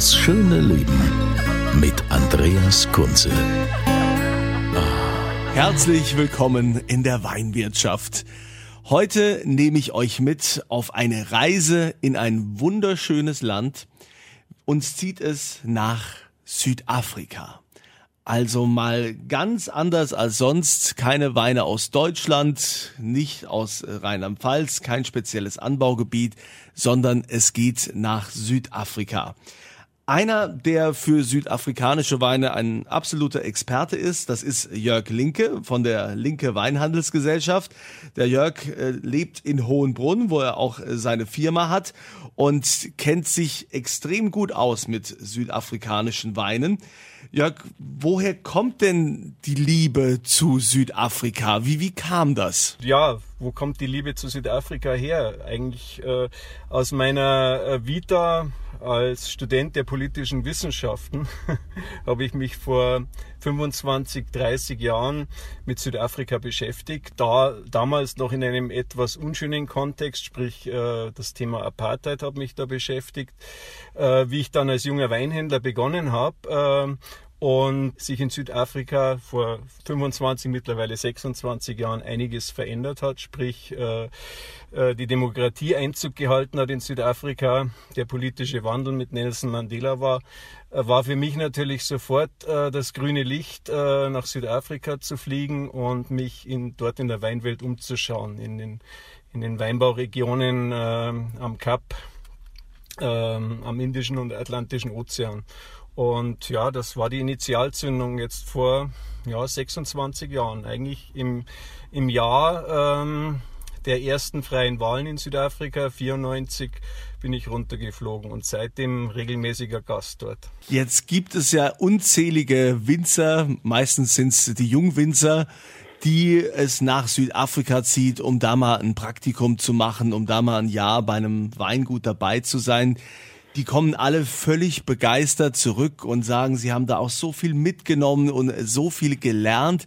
Das schöne Leben mit Andreas Kunze. Herzlich willkommen in der Weinwirtschaft. Heute nehme ich euch mit auf eine Reise in ein wunderschönes Land. Uns zieht es nach Südafrika. Also mal ganz anders als sonst. Keine Weine aus Deutschland, nicht aus Rheinland-Pfalz, kein spezielles Anbaugebiet, sondern es geht nach Südafrika. Einer, der für südafrikanische Weine ein absoluter Experte ist, das ist Jörg Linke von der Linke Weinhandelsgesellschaft. Der Jörg äh, lebt in Hohenbrunn, wo er auch äh, seine Firma hat und kennt sich extrem gut aus mit südafrikanischen Weinen. Jörg, woher kommt denn die Liebe zu Südafrika? Wie, wie kam das? Ja, wo kommt die Liebe zu Südafrika her? Eigentlich äh, aus meiner äh, Vita als Student der politischen Wissenschaften habe ich mich vor 25, 30 Jahren mit Südafrika beschäftigt. Da damals noch in einem etwas unschönen Kontext, sprich äh, das Thema Apartheid hat mich da beschäftigt. Äh, wie ich dann als junger Weinhändler begonnen habe äh, und sich in Südafrika vor 25, mittlerweile 26 Jahren einiges verändert hat, sprich äh, äh, die Demokratie Einzug gehalten hat in Südafrika, der politische Wandel mit Nelson Mandela war, äh, war für mich natürlich sofort das grüne Licht, nach Südafrika zu fliegen und mich in, dort in der Weinwelt umzuschauen, in den, in den Weinbauregionen am Kap, am Indischen und Atlantischen Ozean. Und ja, das war die Initialzündung jetzt vor ja, 26 Jahren. Eigentlich im, im Jahr ähm, der ersten freien Wahlen in Südafrika, 94, bin ich runtergeflogen und seitdem regelmäßiger Gast dort. Jetzt gibt es ja unzählige Winzer, meistens sind es die Jungwinzer, die es nach Südafrika zieht, um da mal ein Praktikum zu machen, um da mal ein Jahr bei einem Weingut dabei zu sein die kommen alle völlig begeistert zurück und sagen, sie haben da auch so viel mitgenommen und so viel gelernt.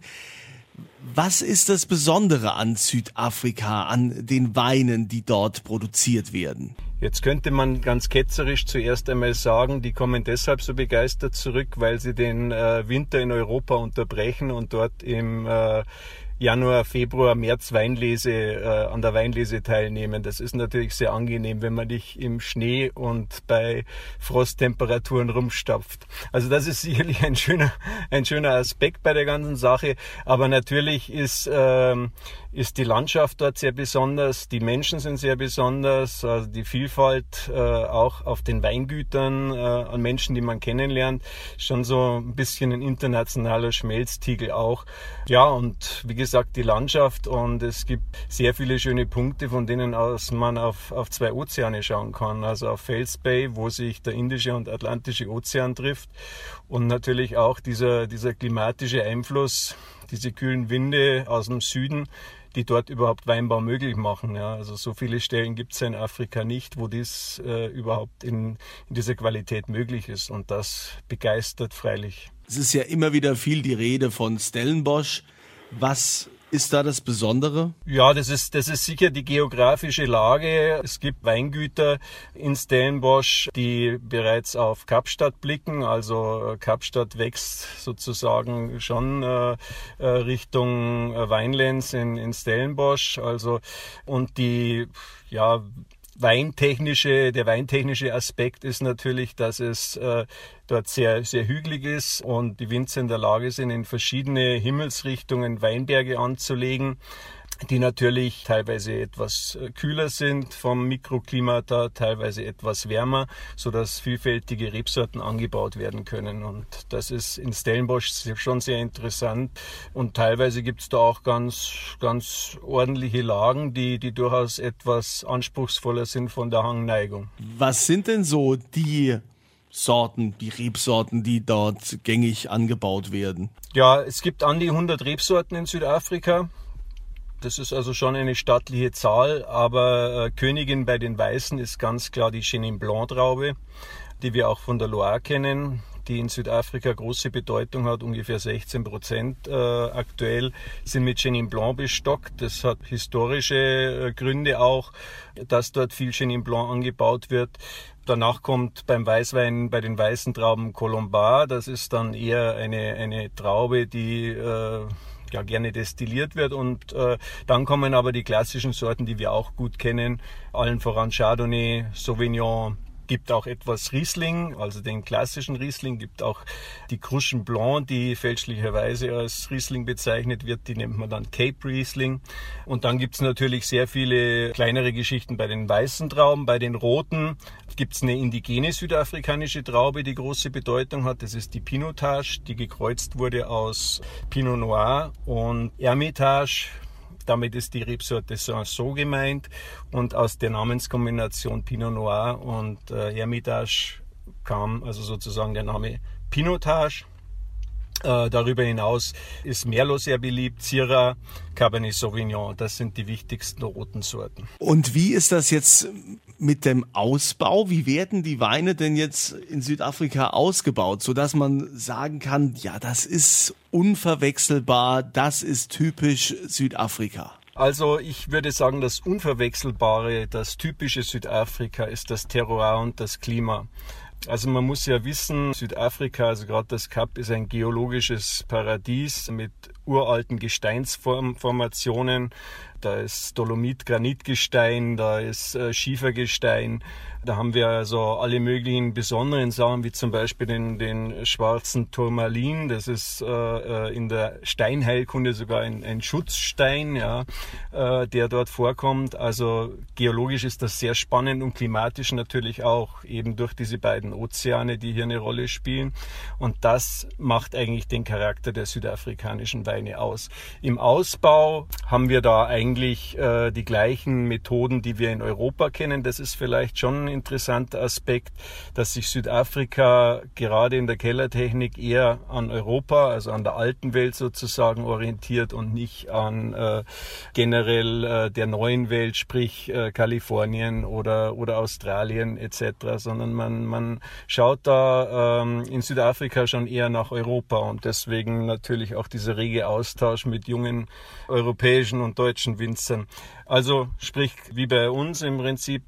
Was ist das Besondere an Südafrika, an den Weinen, die dort produziert werden? Jetzt könnte man ganz ketzerisch zuerst einmal sagen, die kommen deshalb so begeistert zurück, weil sie den äh, Winter in Europa unterbrechen und dort im, äh, Januar, Februar, März Weinlese, äh, an der Weinlese teilnehmen. Das ist natürlich sehr angenehm, wenn man nicht im Schnee und bei Frosttemperaturen rumstapft. Also das ist sicherlich ein schöner, ein schöner Aspekt bei der ganzen Sache. Aber natürlich ist, ähm, ist die Landschaft dort sehr besonders, die Menschen sind sehr besonders, also die Vielfalt äh, auch auf den Weingütern äh, an Menschen, die man kennenlernt, schon so ein bisschen ein internationaler Schmelztiegel auch. Ja, und wie gesagt, die Landschaft und es gibt sehr viele schöne Punkte, von denen aus man auf, auf zwei Ozeane schauen kann. Also auf Fels Bay, wo sich der Indische und Atlantische Ozean trifft und natürlich auch dieser, dieser klimatische Einfluss, diese kühlen Winde aus dem Süden, die dort überhaupt Weinbau möglich machen. Ja. Also so viele Stellen gibt es in Afrika nicht, wo dies äh, überhaupt in, in dieser Qualität möglich ist. Und das begeistert freilich. Es ist ja immer wieder viel die Rede von Stellenbosch. Was ist da das Besondere? Ja, das ist, das ist sicher die geografische Lage. Es gibt Weingüter in Stellenbosch, die bereits auf Kapstadt blicken. Also äh, Kapstadt wächst sozusagen schon äh, äh Richtung äh, Weinlands in, in Stellenbosch. Also, und die, ja, weintechnische, der weintechnische Aspekt ist natürlich, dass es äh, dort sehr, sehr hügelig ist und die Winzer in der Lage sind, in verschiedene Himmelsrichtungen Weinberge anzulegen. Die natürlich teilweise etwas äh, kühler sind vom Mikroklimata, teilweise etwas wärmer, so dass vielfältige Rebsorten angebaut werden können. Und das ist in Stellenbosch schon sehr interessant. Und teilweise gibt es da auch ganz, ganz ordentliche Lagen, die, die durchaus etwas anspruchsvoller sind von der Hangneigung. Was sind denn so die Sorten, die Rebsorten, die dort gängig angebaut werden? Ja, es gibt an die 100 Rebsorten in Südafrika. Das ist also schon eine stattliche Zahl, aber äh, Königin bei den Weißen ist ganz klar die Chenin Blanc Traube, die wir auch von der Loire kennen, die in Südafrika große Bedeutung hat, ungefähr 16 Prozent äh, aktuell sind mit Chenin Blanc bestockt. Das hat historische äh, Gründe auch, dass dort viel Chenin Blanc angebaut wird. Danach kommt beim Weißwein bei den weißen Trauben Colombar. Das ist dann eher eine, eine Traube, die äh, ja gerne destilliert wird. Und äh, dann kommen aber die klassischen Sorten, die wir auch gut kennen, allen voran Chardonnay, Sauvignon, gibt auch etwas Riesling, also den klassischen Riesling, gibt auch die Cruschen Blanc, die fälschlicherweise als Riesling bezeichnet wird, die nennt man dann Cape Riesling. Und dann gibt es natürlich sehr viele kleinere Geschichten bei den weißen Trauben, bei den roten gibt es eine indigene südafrikanische Traube, die große Bedeutung hat. Das ist die Pinotage, die gekreuzt wurde aus Pinot Noir und Hermitage damit ist die Rebsorte Sanson gemeint und aus der Namenskombination Pinot Noir und äh, Hermitage kam also sozusagen der Name Pinotage. Äh, darüber hinaus ist Merlot sehr beliebt, Syrah, Cabernet Sauvignon. Das sind die wichtigsten roten Sorten. Und wie ist das jetzt mit dem Ausbau? Wie werden die Weine denn jetzt in Südafrika ausgebaut, sodass man sagen kann, ja, das ist unverwechselbar, das ist typisch Südafrika? Also ich würde sagen, das Unverwechselbare, das typische Südafrika ist das Terroir und das Klima. Also man muss ja wissen, Südafrika, also gerade das Kap, ist ein geologisches Paradies mit uralten Gesteinsformationen. Da ist Dolomit-Granitgestein, da ist äh, Schiefergestein, da haben wir also alle möglichen besonderen Sachen, wie zum Beispiel den, den schwarzen Turmalin. Das ist äh, äh, in der Steinheilkunde sogar ein, ein Schutzstein, ja, äh, der dort vorkommt. Also geologisch ist das sehr spannend und klimatisch natürlich auch, eben durch diese beiden Ozeane, die hier eine Rolle spielen. Und das macht eigentlich den Charakter der südafrikanischen Weine aus. Im Ausbau haben wir da eigentlich äh, die gleichen Methoden, die wir in Europa kennen. Das ist vielleicht schon interessanter Aspekt, dass sich Südafrika gerade in der Kellertechnik eher an Europa, also an der alten Welt sozusagen orientiert und nicht an äh, generell äh, der neuen Welt, sprich äh, Kalifornien oder, oder Australien etc., sondern man, man schaut da ähm, in Südafrika schon eher nach Europa und deswegen natürlich auch dieser rege Austausch mit jungen europäischen und deutschen Winzern. Also sprich wie bei uns im Prinzip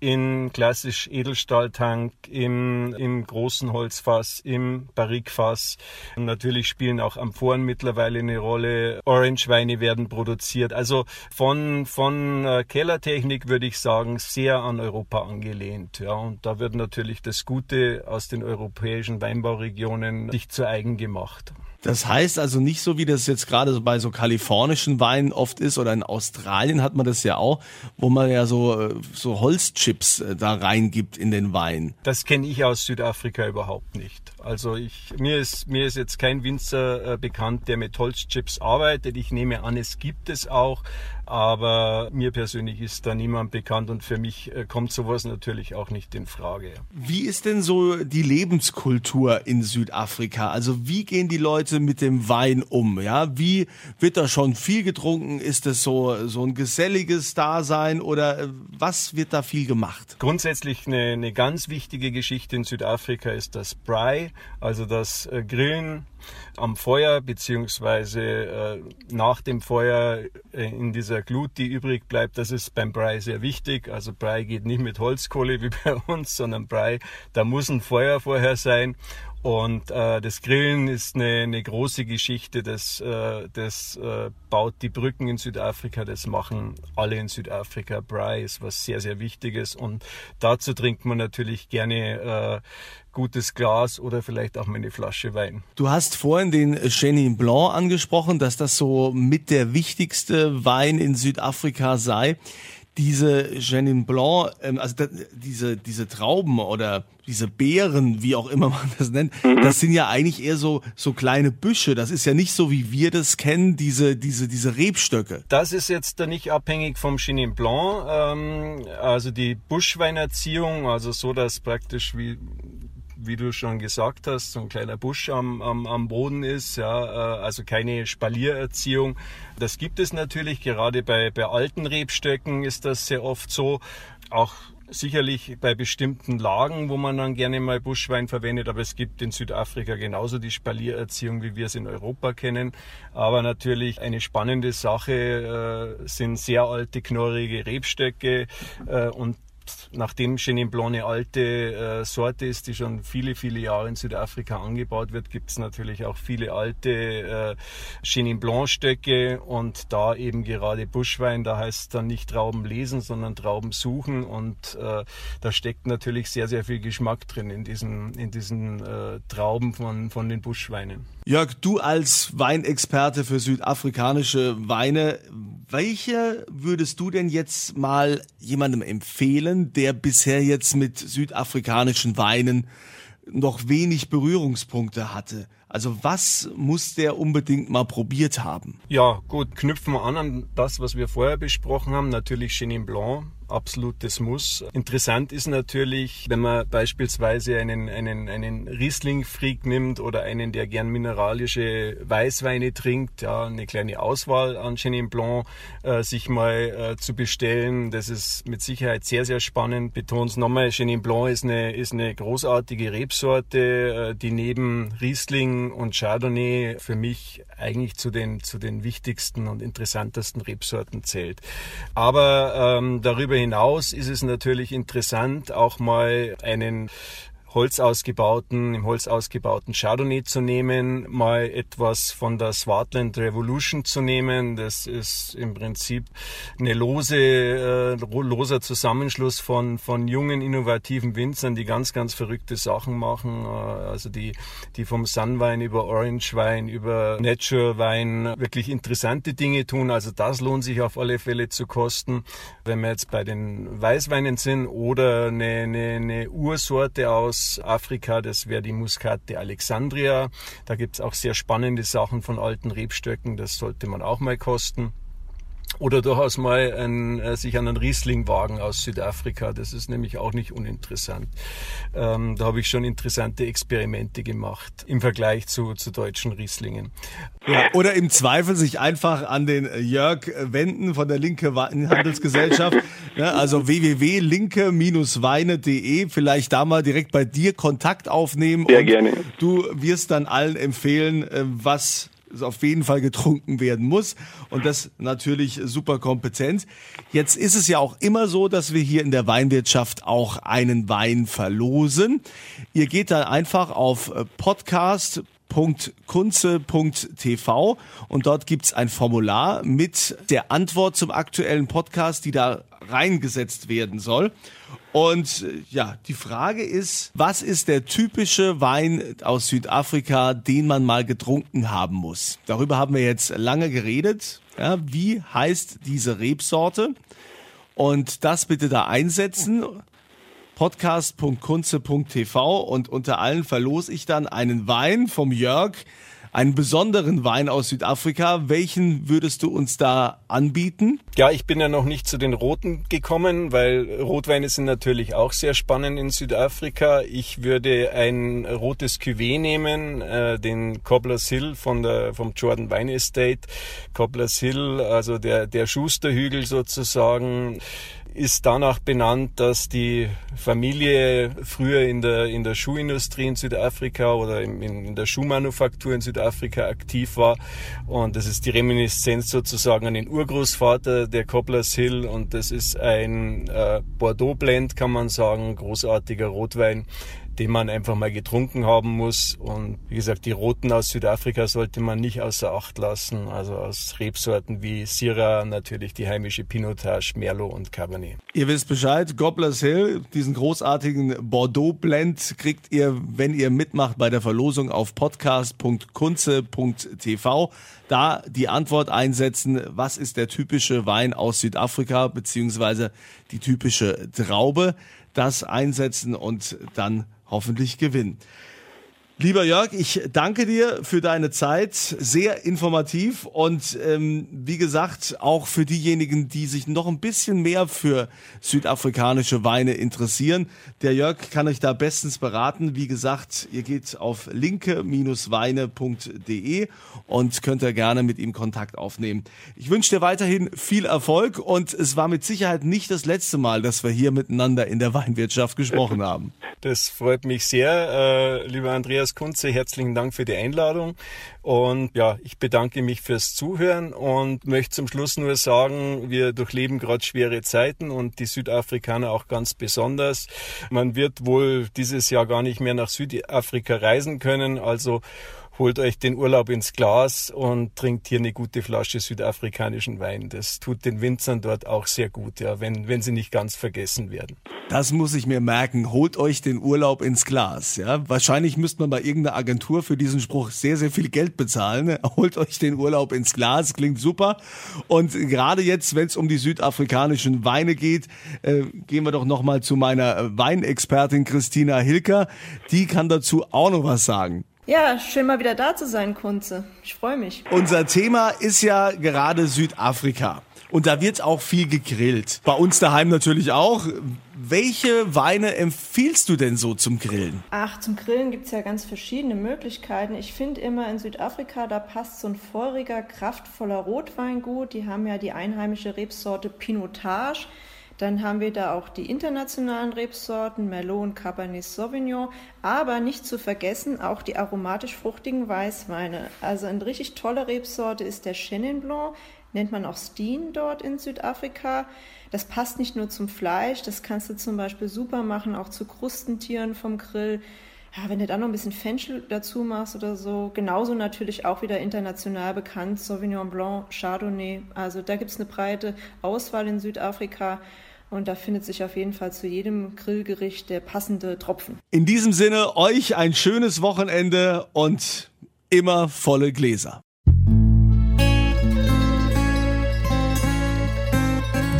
in klassisch Edelstahltank, im, im großen Holzfass, im Barrikfass. Natürlich spielen auch Amphoren mittlerweile eine Rolle. Orangeweine werden produziert. Also von, von äh, Kellertechnik würde ich sagen, sehr an Europa angelehnt. Ja, und da wird natürlich das Gute aus den europäischen Weinbauregionen sich zu eigen gemacht. Das heißt also nicht so, wie das jetzt gerade so bei so kalifornischen Weinen oft ist oder in Australien hat man das ja auch, wo man ja so, äh, so Holzchips äh, da reingibt in den Wein. Das kenne ich aus Südafrika überhaupt nicht. Also ich, mir ist, mir ist jetzt kein Winzer äh, bekannt, der mit Holzchips arbeitet. Ich nehme an, es gibt es auch aber mir persönlich ist da niemand bekannt und für mich äh, kommt sowas natürlich auch nicht in Frage. Wie ist denn so die Lebenskultur in Südafrika? Also wie gehen die Leute mit dem Wein um? Ja, wie wird da schon viel getrunken? Ist es so so ein geselliges Dasein oder äh, was wird da viel gemacht? Grundsätzlich eine, eine ganz wichtige Geschichte in Südafrika ist das Braai, also das äh, Grillen am Feuer beziehungsweise äh, nach dem Feuer äh, in dieser Glut, die übrig bleibt. Das ist beim Brei sehr wichtig. Also Brei geht nicht mit Holzkohle wie bei uns, sondern Brei, da muss ein Feuer vorher sein. Und äh, das Grillen ist eine, eine große Geschichte. Das, äh, das äh, baut die Brücken in Südafrika. Das machen alle in Südafrika. Braai ist was sehr, sehr Wichtiges. Und dazu trinkt man natürlich gerne äh, gutes Glas oder vielleicht auch mal eine Flasche Wein. Du hast vorhin den Chenin Blanc angesprochen, dass das so mit der wichtigste Wein in Südafrika sei diese Chenin Blanc, ähm, also diese, diese Trauben oder diese Beeren, wie auch immer man das nennt, mhm. das sind ja eigentlich eher so, so kleine Büsche. Das ist ja nicht so, wie wir das kennen, diese, diese, diese Rebstöcke. Das ist jetzt da nicht abhängig vom Chenin Blanc, ähm, also die Buschweinerziehung, also so, dass praktisch wie wie du schon gesagt hast, so ein kleiner Busch am, am, am Boden ist, ja, äh, also keine Spaliererziehung. Das gibt es natürlich, gerade bei, bei alten Rebstöcken ist das sehr oft so. Auch sicherlich bei bestimmten Lagen, wo man dann gerne mal Buschwein verwendet, aber es gibt in Südafrika genauso die Spaliererziehung, wie wir es in Europa kennen. Aber natürlich eine spannende Sache äh, sind sehr alte, knorrige Rebstöcke äh, und nachdem Chenin Blanc eine alte äh, Sorte ist, die schon viele, viele Jahre in Südafrika angebaut wird, gibt es natürlich auch viele alte äh, Chenin Blanc Stöcke und da eben gerade Buschwein, da heißt es dann nicht Trauben lesen, sondern Trauben suchen und äh, da steckt natürlich sehr, sehr viel Geschmack drin in diesen, in diesen äh, Trauben von, von den Buschweinen. Jörg, du als Weinexperte für südafrikanische Weine, welche würdest du denn jetzt mal jemandem empfehlen, der bisher jetzt mit südafrikanischen Weinen noch wenig Berührungspunkte hatte? Also was muss der unbedingt mal probiert haben? Ja, gut, knüpfen wir an an das, was wir vorher besprochen haben. Natürlich Chenin Blanc, absolutes Muss. Interessant ist natürlich, wenn man beispielsweise einen, einen, einen Riesling-Freak nimmt oder einen, der gern mineralische Weißweine trinkt, ja, eine kleine Auswahl an Chenin Blanc äh, sich mal äh, zu bestellen. Das ist mit Sicherheit sehr, sehr spannend. Betont es nochmal, Chenin Blanc ist eine, ist eine großartige Rebsorte, äh, die neben Riesling und Chardonnay für mich eigentlich zu den, zu den wichtigsten und interessantesten Rebsorten zählt. Aber ähm, darüber hinaus ist es natürlich interessant, auch mal einen Holz ausgebauten, im Holz ausgebauten Chardonnay zu nehmen, mal etwas von der Swartland Revolution zu nehmen. Das ist im Prinzip eine lose, äh, loser Zusammenschluss von, von jungen, innovativen Winzern, die ganz, ganz verrückte Sachen machen. Äh, also die, die vom Sunwein über Orange Wein, über Nature Wein wirklich interessante Dinge tun. Also das lohnt sich auf alle Fälle zu kosten. Wenn wir jetzt bei den Weißweinen sind oder eine, eine, eine Ursorte aus Afrika, das wäre die Muscate Alexandria. Da gibt es auch sehr spannende Sachen von alten Rebstöcken, das sollte man auch mal kosten. Oder durchaus mal ein, äh, sich an einen Riesling wagen aus Südafrika. Das ist nämlich auch nicht uninteressant. Ähm, da habe ich schon interessante Experimente gemacht im Vergleich zu, zu deutschen Rieslingen. Ja, oder im Zweifel sich einfach an den Jörg wenden von der Linke Handelsgesellschaft. ja, also www.linke-weine.de. Vielleicht da mal direkt bei dir Kontakt aufnehmen. Sehr gerne. Du wirst dann allen empfehlen, äh, was auf jeden Fall getrunken werden muss und das natürlich super kompetent. Jetzt ist es ja auch immer so, dass wir hier in der Weinwirtschaft auch einen Wein verlosen. Ihr geht dann einfach auf äh, Podcast kunze.tv und dort gibt's ein Formular mit der Antwort zum aktuellen Podcast, die da reingesetzt werden soll. Und äh, ja, die Frage ist, was ist der typische Wein aus Südafrika, den man mal getrunken haben muss? Darüber haben wir jetzt lange geredet. Ja, wie heißt diese Rebsorte? Und das bitte da einsetzen podcast.kunze.tv und unter allen verlose ich dann einen Wein vom Jörg, einen besonderen Wein aus Südafrika. Welchen würdest du uns da anbieten? Ja, ich bin ja noch nicht zu den Roten gekommen, weil Rotweine sind natürlich auch sehr spannend in Südafrika. Ich würde ein rotes Cuvée nehmen, äh, den Cobblers Hill von der, vom Jordan Wine Estate. Cobblers Hill, also der, der Schusterhügel sozusagen ist danach benannt, dass die Familie früher in der, in der Schuhindustrie in Südafrika oder in, in der Schuhmanufaktur in Südafrika aktiv war. Und das ist die Reminiszenz sozusagen an den Urgroßvater der Cobblers Hill. Und das ist ein äh, Bordeaux Blend, kann man sagen, großartiger Rotwein den man einfach mal getrunken haben muss. Und wie gesagt, die Roten aus Südafrika sollte man nicht außer Acht lassen. Also aus Rebsorten wie Syrah, natürlich die heimische Pinotage, Merlot und Cabernet. Ihr wisst Bescheid, Gobblers Hill, diesen großartigen Bordeaux-Blend kriegt ihr, wenn ihr mitmacht bei der Verlosung auf podcast.kunze.tv. Da die Antwort einsetzen, was ist der typische Wein aus Südafrika, beziehungsweise die typische Traube, das einsetzen und dann hoffentlich gewinnen. Lieber Jörg, ich danke dir für deine Zeit, sehr informativ und ähm, wie gesagt, auch für diejenigen, die sich noch ein bisschen mehr für südafrikanische Weine interessieren. Der Jörg kann euch da bestens beraten. Wie gesagt, ihr geht auf linke-weine.de und könnt ihr gerne mit ihm Kontakt aufnehmen. Ich wünsche dir weiterhin viel Erfolg und es war mit Sicherheit nicht das letzte Mal, dass wir hier miteinander in der Weinwirtschaft gesprochen haben. Das freut mich sehr, äh, lieber Andreas Kunze. Herzlichen Dank für die Einladung. Und ja, ich bedanke mich fürs Zuhören und möchte zum Schluss nur sagen, wir durchleben gerade schwere Zeiten und die Südafrikaner auch ganz besonders. Man wird wohl dieses Jahr gar nicht mehr nach Südafrika reisen können. Also holt euch den Urlaub ins Glas und trinkt hier eine gute Flasche südafrikanischen Wein. Das tut den Winzern dort auch sehr gut, ja, wenn, wenn sie nicht ganz vergessen werden. Das muss ich mir merken. Holt euch den Urlaub ins Glas. Ja, wahrscheinlich müsste man bei irgendeiner Agentur für diesen Spruch sehr, sehr viel Geld bezahlen. Holt euch den Urlaub ins Glas. Klingt super. Und gerade jetzt, wenn es um die südafrikanischen Weine geht, äh, gehen wir doch noch mal zu meiner Weinexpertin Christina Hilker. Die kann dazu auch noch was sagen. Ja, schön mal wieder da zu sein, Kunze. Ich freue mich. Unser Thema ist ja gerade Südafrika. Und da wird auch viel gegrillt. Bei uns daheim natürlich auch. Welche Weine empfiehlst du denn so zum Grillen? Ach, zum Grillen gibt es ja ganz verschiedene Möglichkeiten. Ich finde immer in Südafrika, da passt so ein feuriger, kraftvoller Rotwein gut. Die haben ja die einheimische Rebsorte Pinotage. Dann haben wir da auch die internationalen Rebsorten Merlot und Cabernet Sauvignon, aber nicht zu vergessen auch die aromatisch fruchtigen Weißweine. Also eine richtig tolle Rebsorte ist der Chenin Blanc, nennt man auch Steen dort in Südafrika. Das passt nicht nur zum Fleisch, das kannst du zum Beispiel super machen, auch zu Krustentieren vom Grill. Ja, wenn du dann noch ein bisschen Fenchel dazu machst oder so, genauso natürlich auch wieder international bekannt, Sauvignon Blanc, Chardonnay. Also da gibt es eine breite Auswahl in Südafrika. Und da findet sich auf jeden Fall zu jedem Grillgericht der passende Tropfen. In diesem Sinne, euch ein schönes Wochenende und immer volle Gläser.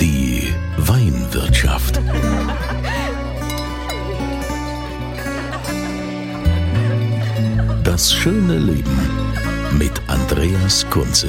Die Weinwirtschaft. Das schöne Leben mit Andreas Kunze.